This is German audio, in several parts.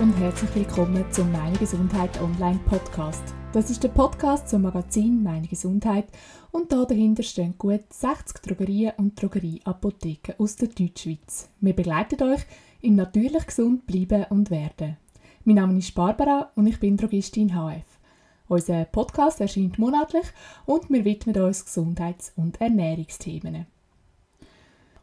und herzlich willkommen zum Meine Gesundheit Online Podcast. Das ist der Podcast zum Magazin Meine Gesundheit und da dahinter stehen gut 60 Drogerien und Drogerieapotheken aus der Deutschschweiz. Wir begleiten euch im natürlich gesund bleiben und werden. Mein Name ist Barbara und ich bin Drogistin HF. Unser Podcast erscheint monatlich und wir widmen uns Gesundheits- und Ernährungsthemen.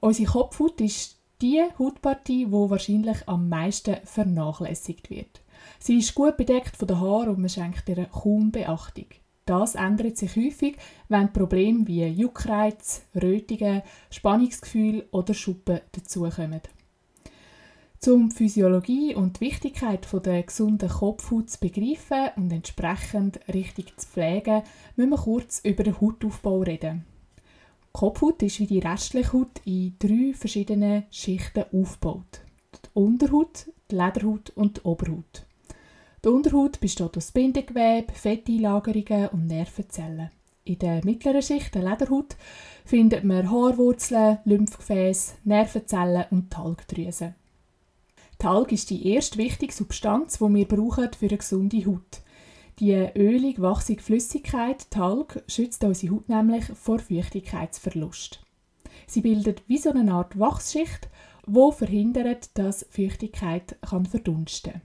Unsere Kopfhaut ist die Hautpartie, die wahrscheinlich am meisten vernachlässigt wird. Sie ist gut bedeckt von den Haaren und man schenkt ihr kaum Beachtung. Das ändert sich häufig, wenn Probleme wie Juckreiz, Rötungen, Spannungsgefühl oder Schuppen dazukommen. Um die Physiologie und die Wichtigkeit der gesunden Kopfhaut zu begreifen und entsprechend richtig zu pflegen, müssen wir kurz über den Hautaufbau reden. Kopfhaut ist wie die restliche Haut in drei verschiedenen Schichten aufgebaut. Die Unterhaut, die Lederhaut und die Oberhaut. Die Unterhaut besteht aus Bindegewebe, Fetteinlagerungen und Nervenzellen. In der mittleren Schicht, der Lederhaut, findet man Haarwurzeln, Lymphgefäße, Nervenzellen und Talgdrüsen. Talg ist die erste wichtige Substanz, die wir brauchen für eine gesunde Haut. Die ölig wachsige Flüssigkeit Talg schützt unsere Haut nämlich vor Feuchtigkeitsverlust. Sie bildet wie so eine Art Wachsschicht, wo verhindert, dass Feuchtigkeit kann verdunsten.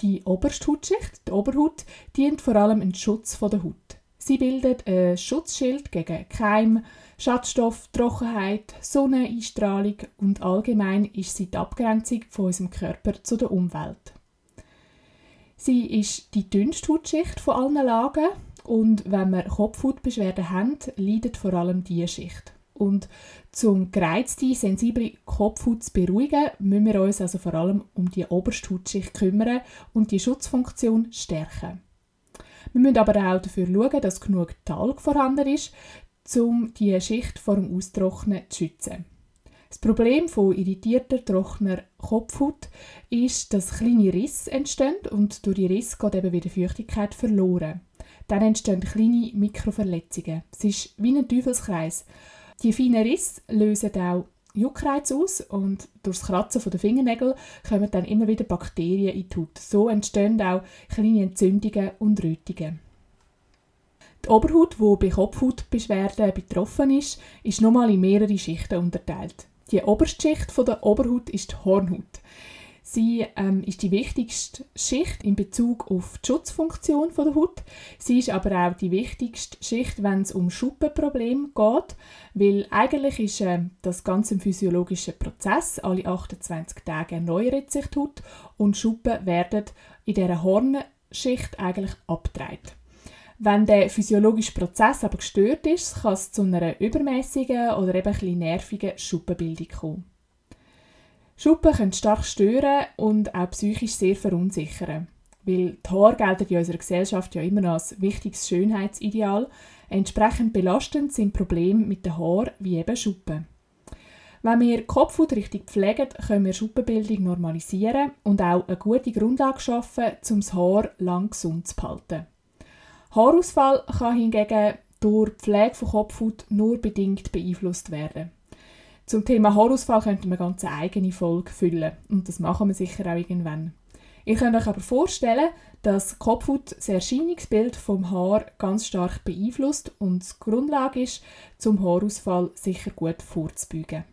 Die oberste Hautschicht, die Oberhaut, dient vor allem im Schutz der Haut. Sie bildet ein Schutzschild gegen Keim, Schadstoff, Trockenheit, Sonneneinstrahlung und allgemein ist sie die Abgrenzung von unserem Körper zu der Umwelt. Sie ist die dünnste Hautschicht von allen Lagen und wenn wir Kopfhautbeschwerden haben, leidet vor allem diese Schicht. Und zum gereizte, sensible Kopfhaut zu beruhigen, müssen wir uns also vor allem um die oberste Hautschicht kümmern und die Schutzfunktion stärken. Wir müssen aber auch dafür schauen, dass genug Talg vorhanden ist, um die Schicht vor dem Austrocknen zu schützen. Das Problem von irritierter, trockener Kopfhaut ist, dass kleine Risse entstehen und durch die Risse geht eben wieder Feuchtigkeit verloren. Dann entstehen kleine Mikroverletzungen. Es ist wie ein Teufelskreis. Die feinen Risse lösen auch Juckreiz aus und durch das Kratzen der Fingernägel kommen dann immer wieder Bakterien in die Haut. So entstehen auch kleine Entzündungen und Rötungen. Die Oberhaut, die bei Kopfhautbeschwerden betroffen ist, ist nochmal in mehrere Schichten unterteilt. Die oberste Schicht der Oberhaut ist die Hornhaut. Sie ähm, ist die wichtigste Schicht in Bezug auf die Schutzfunktion der Haut. Sie ist aber auch die wichtigste Schicht, wenn es um Schuppenprobleme geht, weil eigentlich ist äh, das ganze ein physiologischer Prozess. Alle 28 Tage erneuert sich die Haut und Schuppen werden in dieser Hornschicht eigentlich abgetragen. Wenn der physiologische Prozess aber gestört ist, kann es zu einer übermäßigen oder eben ein nervigen Schuppenbildung kommen. Schuppen können stark stören und auch psychisch sehr verunsichern. Weil die Haare gelten in unserer Gesellschaft ja immer noch als wichtiges Schönheitsideal. Entsprechend belastend sind Probleme mit den Haaren wie eben Schuppen. Wenn wir Kopfhaut richtig pflegen, können wir Schuppenbildung normalisieren und auch eine gute Grundlage schaffen, um das Haar lang gesund zu behalten. Haarausfall kann hingegen durch die Pflege von Kopfhaut nur bedingt beeinflusst werden. Zum Thema Haarausfall könnte man ganz eigene Folge füllen und das machen wir sicher auch irgendwann. Ihr könnt euch aber vorstellen, dass Kopfhaut das Erscheinungsbild vom Haar ganz stark beeinflusst und die Grundlage ist, zum Haarausfall sicher gut vorzubeugen.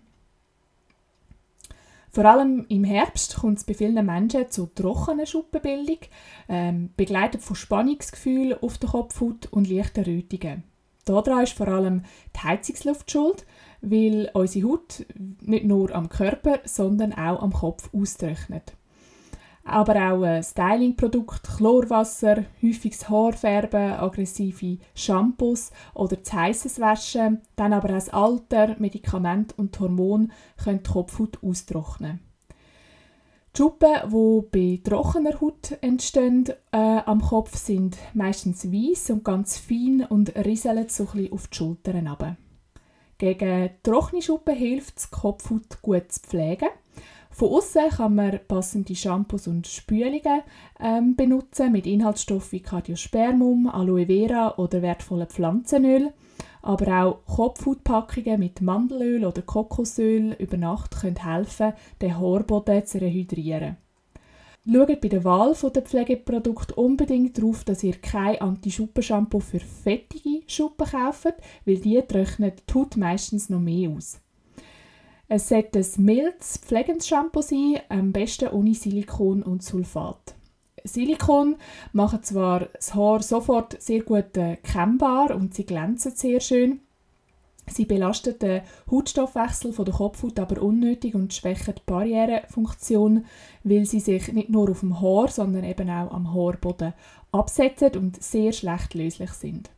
Vor allem im Herbst kommt es bei vielen Menschen zu trockener Schuppenbildung, ähm, begleitet von Spannungsgefühlen auf der Kopfhaut und leichten Rötungen. Daran ist vor allem die Heizungsluft schuld, weil unsere Haut nicht nur am Körper, sondern auch am Kopf austrocknet aber auch äh, Stylingprodukte, Chlorwasser, häufiges Haarfärben, aggressive Shampoos oder zu heißes Waschen, dann aber auch das Alter, Medikamente und Hormone können die Kopfhaut austrocknen. Die Schuppen, die bei trockener Haut entstehen äh, am Kopf, sind meistens weiß und ganz fein und rieseln so ein auf die Schultern runter. Gegen trockene Schuppen hilft es, die Kopfhaut gut zu pflegen von außen kann man passende Shampoos und Spülungen ähm, benutzen mit Inhaltsstoffen wie Cardiospermum, Aloe Vera oder wertvolle Pflanzenöl. Aber auch Kopfhautpackungen mit Mandelöl oder Kokosöl über Nacht können helfen, den Haarboden zu rehydrieren. Schaut bei der Wahl der Pflegeprodukte unbedingt darauf, dass ihr kein Anti-Schuppen-Shampoo für fettige Schuppen kauft, weil die trocknet die Haut meistens noch mehr aus. Es sollte ein mildes, pflegendes Shampoo sein, am besten ohne Silikon und Sulfat. Silikon machen zwar das Haar sofort sehr gut äh, kennbar und sie glänzen sehr schön, Sie belastet den Hautstoffwechsel der Kopfhaut aber unnötig und schwächen die Barrierefunktion, weil sie sich nicht nur auf dem Haar, sondern eben auch am Haarboden absetzen und sehr schlecht löslich sind.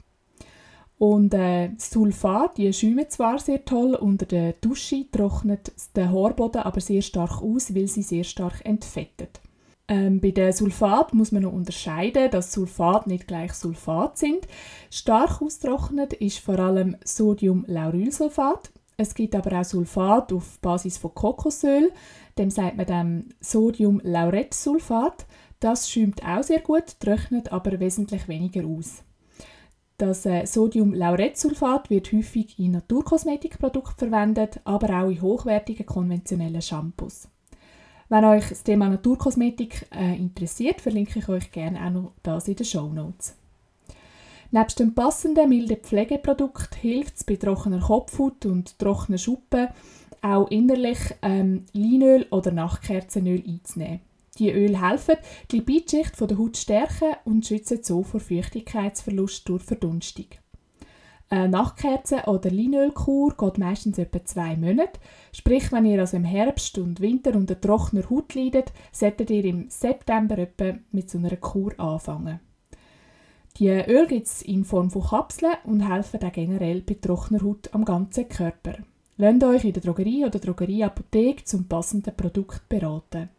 Und äh, das Sulfat, die schäumen zwar sehr toll, unter der Dusche trocknet der Haarboden aber sehr stark aus, weil sie sehr stark entfettet. Ähm, bei den Sulfat muss man noch unterscheiden, dass Sulfat nicht gleich Sulfat sind. Stark austrocknet ist vor allem Sodiumlaurylsulfat. Es gibt aber auch Sulfat auf Basis von Kokosöl. Dem sagt man dann Sodiumlauretsulfat. Das schäumt auch sehr gut, trocknet aber wesentlich weniger aus. Das äh, Sodiumlauretsulfat wird häufig in Naturkosmetikprodukten verwendet, aber auch in hochwertigen konventionellen Shampoos. Wenn euch das Thema Naturkosmetik äh, interessiert, verlinke ich euch gerne auch noch das in den Show Notes. Nebst dem passenden milden Pflegeprodukt hilft es bei trockener Kopfhaut und trockenen Schuppen auch innerlich ähm, Leinöl oder Nachtkerzenöl einzunehmen. Die Öle helfen, die Lipidschicht der Haut stärken und schützen so vor Feuchtigkeitsverlust durch Verdunstung. Eine Nachtkerze- oder Leinölkur geht meistens etwa zwei Monate. Sprich, wenn ihr also im Herbst und Winter unter trockener Haut leidet, solltet ihr im September etwa mit so einer Kur anfangen. Die Öl gibt es in Form von Kapseln und helfen auch generell bei trockener Haut am ganzen Körper. Lasst euch in der Drogerie oder Drogerieapotheke zum passenden Produkt beraten.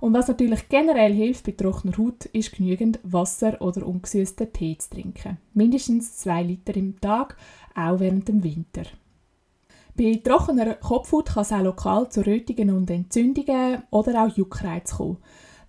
Und was natürlich generell hilft bei trockener Haut, ist genügend Wasser oder ungesüßten Tee zu trinken. Mindestens zwei Liter im Tag, auch während dem Winter. Bei trockener Kopfhaut kann es auch lokal zu Rötungen und Entzündungen oder auch Juckreiz kommen.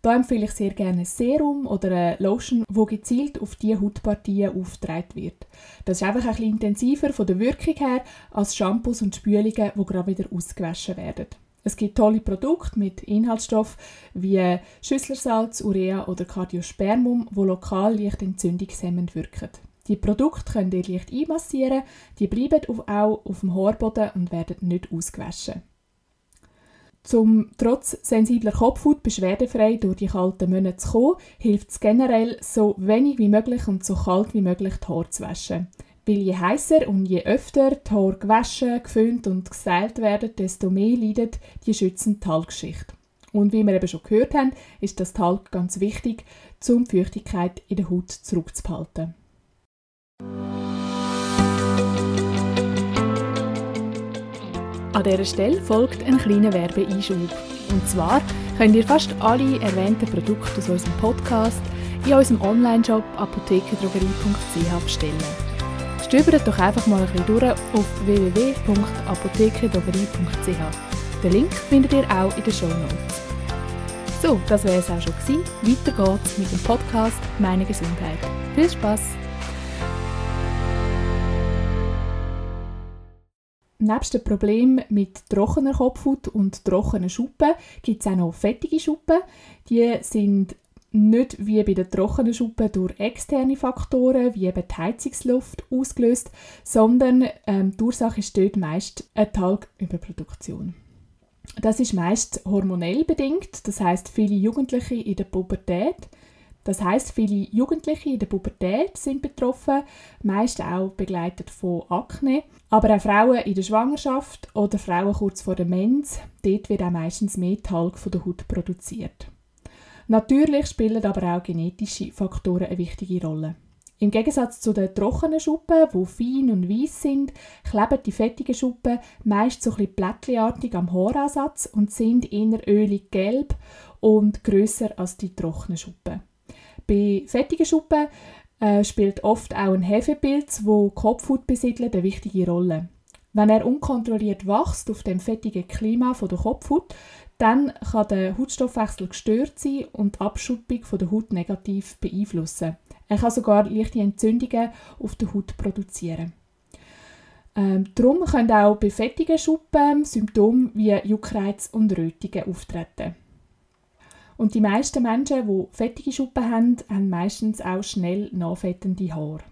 Da empfehle ich sehr gerne ein Serum oder eine Lotion, wo gezielt auf diese Hautpartien aufgetragen wird. Das ist einfach ein bisschen intensiver von der Wirkung her als Shampoos und Spülungen, die gerade wieder ausgewaschen werden. Es gibt tolle Produkte mit Inhaltsstoffen wie Schüsslersalz, Urea oder Cardiospermum, wo lokal leicht entzündungshemmend wirken. Die Produkte könnt ihr leicht einmassieren, die bleiben auch auf dem Haarboden und werden nicht ausgewaschen. Um trotz sensibler Kopfhaut beschwerdefrei durch die kalten Monate zu kommen, hilft es generell, so wenig wie möglich und so kalt wie möglich die Haare zu waschen. Weil je heißer und je öfter die Haare gewaschen, geföhnt und gestylt werden, desto mehr leidet die schützende Talgschicht. Und wie wir eben schon gehört haben, ist das Talg ganz wichtig, um die Feuchtigkeit in der Haut zurückzuhalten. An dieser Stelle folgt ein kleiner Werbeeinschub. Und zwar könnt ihr fast alle erwähnten Produkte aus unserem Podcast in unserem Online-Shop apothekendrogerie.ch bestellen. Stöbert doch einfach mal ein bisschen durch auf www.apothekedrogerie.ch. Den Link findet ihr auch in den Show Notes. So, das wäre es auch schon gewesen. Weiter geht's mit dem Podcast Meine Gesundheit. Viel Spaß! Nebst dem Problem mit trockener Kopfhaut und trockenen Schuppen gibt es auch noch fettige Schuppen. Die sind nicht wie bei den trockenen Schuppen durch externe Faktoren wie eben die Heizungsluft ausgelöst, sondern ähm, die Ursache ist dort meist eine Talgüberproduktion. Das ist meist hormonell bedingt, das heißt viele Jugendliche in der Pubertät. Das heißt viele Jugendliche in der Pubertät sind betroffen, meist auch begleitet von Akne, aber auch Frauen in der Schwangerschaft oder Frauen kurz vor der Mens. Dort wird auch meistens mehr Talg von der Haut produziert. Natürlich spielen aber auch genetische Faktoren eine wichtige Rolle. Im Gegensatz zu den trockenen Schuppen, die fein und weiss sind, kleben die fettigen Schuppen meist so ein bisschen am Haaransatz und sind eher ölig gelb und grösser als die trockenen Schuppen. Bei fettigen Schuppen äh, spielt oft auch ein Hefepilz, wo Kopfhaut besiedelt, eine wichtige Rolle. Wenn er unkontrolliert wächst auf dem fettigen Klima von der Kopfhaut, dann kann der Hautstoffwechsel gestört sein und die Abschuppung der Haut negativ beeinflussen. Er kann sogar leichte Entzündungen auf der Haut produzieren. Ähm, darum können auch bei fettigen Schuppen Symptome wie Juckreiz und Rötungen auftreten. Und die meisten Menschen, die fettige Schuppen haben, haben meistens auch schnell nachfettende Haare.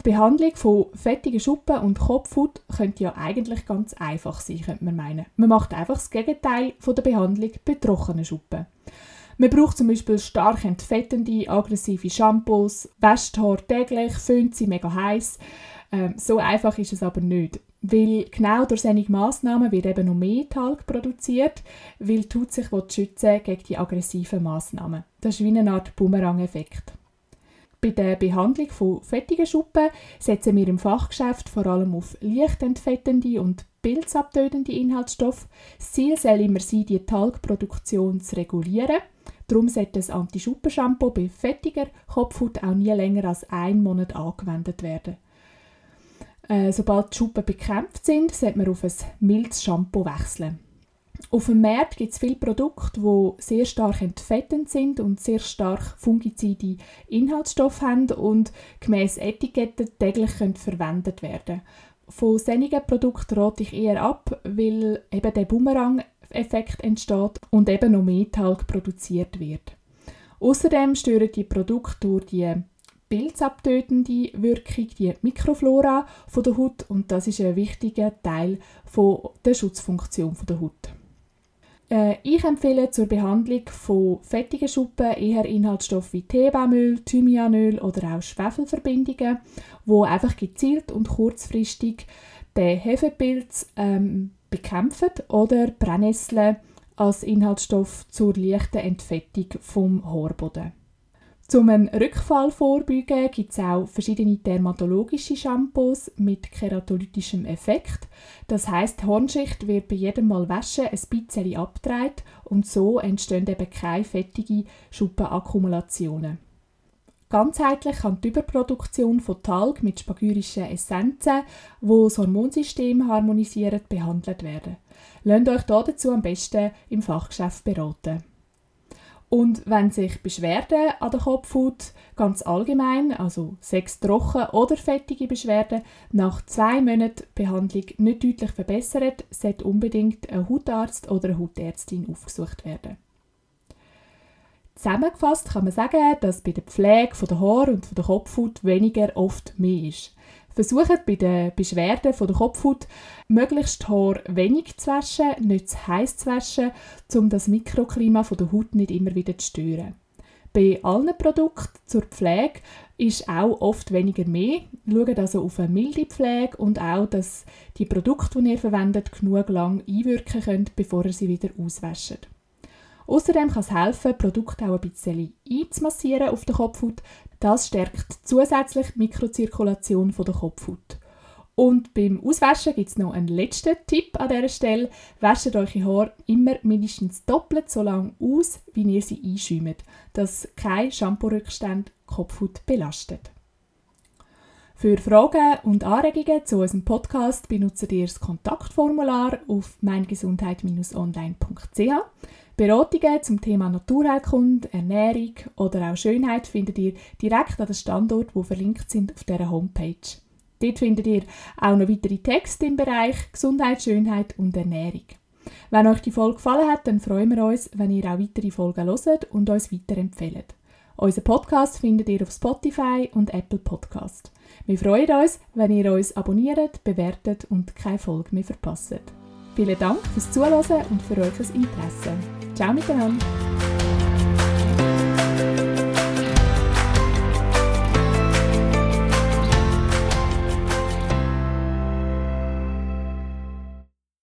Die Behandlung von fettigen Schuppen und Kopfhaut könnte ja eigentlich ganz einfach sein, könnte man meinen. Man macht einfach das Gegenteil von der Behandlung bei trockenen Schuppen. Man braucht zum Beispiel stark entfettende, aggressive Shampoos, wäscht Haar täglich, föhnt sie mega heiß. Ähm, so einfach ist es aber nicht. Weil genau durch solche Massnahmen wird eben noch mehr Talg produziert, weil die sich schützen gegen die aggressiven Massnahmen. Das ist wie eine Art Bumerang-Effekt. Bei der Behandlung von fettigen Schuppen setzen wir im Fachgeschäft vor allem auf leicht entfettende und pilzabtötende Inhaltsstoffe. Das Ziel soll immer sein, die Talgproduktion zu regulieren. Darum sollte das Anti-Schuppen-Shampoo bei fettiger Kopfhaut auch nie länger als einen Monat angewendet werden. Äh, sobald die Schuppen bekämpft sind, sollte man auf ein mildes Shampoo wechseln. Auf dem Markt gibt es viele Produkte, die sehr stark entfettend sind und sehr stark fungizide Inhaltsstoffe haben und gemäß Etiketten täglich verwendet werden Von solchen Produkten rate ich eher ab, weil eben der Boomerang-Effekt entsteht und eben noch mehr Talg produziert wird. Außerdem stören die Produkte durch die pilzabtötende Wirkung, die Mikroflora der Haut und das ist ein wichtiger Teil der Schutzfunktion der Haut. Äh, ich empfehle zur Behandlung von fettigen Schuppen eher Inhaltsstoffe wie Teebaumöl, Thymianöl oder auch Schwefelverbindungen, wo einfach gezielt und kurzfristig den Hefepilz ähm, bekämpfen oder Brennnessel als Inhaltsstoff zur leichten Entfettung vom Haarboden. Zum Rückfall vorbeugen gibt es auch verschiedene dermatologische Shampoos mit keratolytischem Effekt. Das heißt, die Hornschicht wird bei jedem Mal waschen ein bisschen abgedreht und so entstehen eben keine fettigen Schuppenakkumulationen. Ganzheitlich kann die Überproduktion von Talg mit spagyrischen Essenzen, wo das Hormonsystem harmonisieren, behandelt werden. Lasst euch dazu am besten im Fachgeschäft beraten. Und wenn sich Beschwerden an der Kopfhaut ganz allgemein, also sechs trocken oder fettige Beschwerden, nach zwei Monaten Behandlung nicht deutlich verbessern, sollte unbedingt ein Hautarzt oder eine Hautärztin aufgesucht werden. Zusammengefasst kann man sagen, dass bei der Pflege der Haare und der Kopfhaut weniger oft mehr ist. Versucht bei den Beschwerden von der Kopfhaut möglichst Haar wenig zu waschen, nicht zu heiß zu waschen, um das Mikroklima von der Haut nicht immer wieder zu stören. Bei allen Produkten zur Pflege ist auch oft weniger mehr. Schaut also auf eine milde Pflege und auch, dass die Produkte, die ihr verwendet, genug lang einwirken können, bevor ihr sie wieder auswäscht. Außerdem kann es helfen, Produkte auch ein bisschen einzumassieren auf der Kopfhaut. Das stärkt zusätzlich die Mikrozirkulation der Kopfhaut. Und beim Auswaschen gibt es noch einen letzten Tipp an dieser Stelle. Wäscht eure Haare immer mindestens doppelt so lang aus, wie ihr sie einschäumt, dass kein Shampoo-Rückstand Kopfhaut belastet. Für Fragen und Anregungen zu unserem Podcast benutzt ihr das Kontaktformular auf meingesundheit-online.ch. Beratungen zum Thema Naturheilkunde, Ernährung oder auch Schönheit findet ihr direkt an den Standort, wo verlinkt sind auf dieser Homepage. Dort findet ihr auch noch weitere Texte im Bereich Gesundheit, Schönheit und Ernährung. Wenn euch die Folge gefallen hat, dann freuen wir uns, wenn ihr auch weitere Folgen hört und uns weiterempfehlt. Unseren Podcast findet ihr auf Spotify und Apple Podcast. Wir freuen uns, wenn ihr uns abonniert, bewertet und keine Folge mehr verpasst. Vielen Dank fürs Zuhören und für euer Interesse. Ciao miteinander!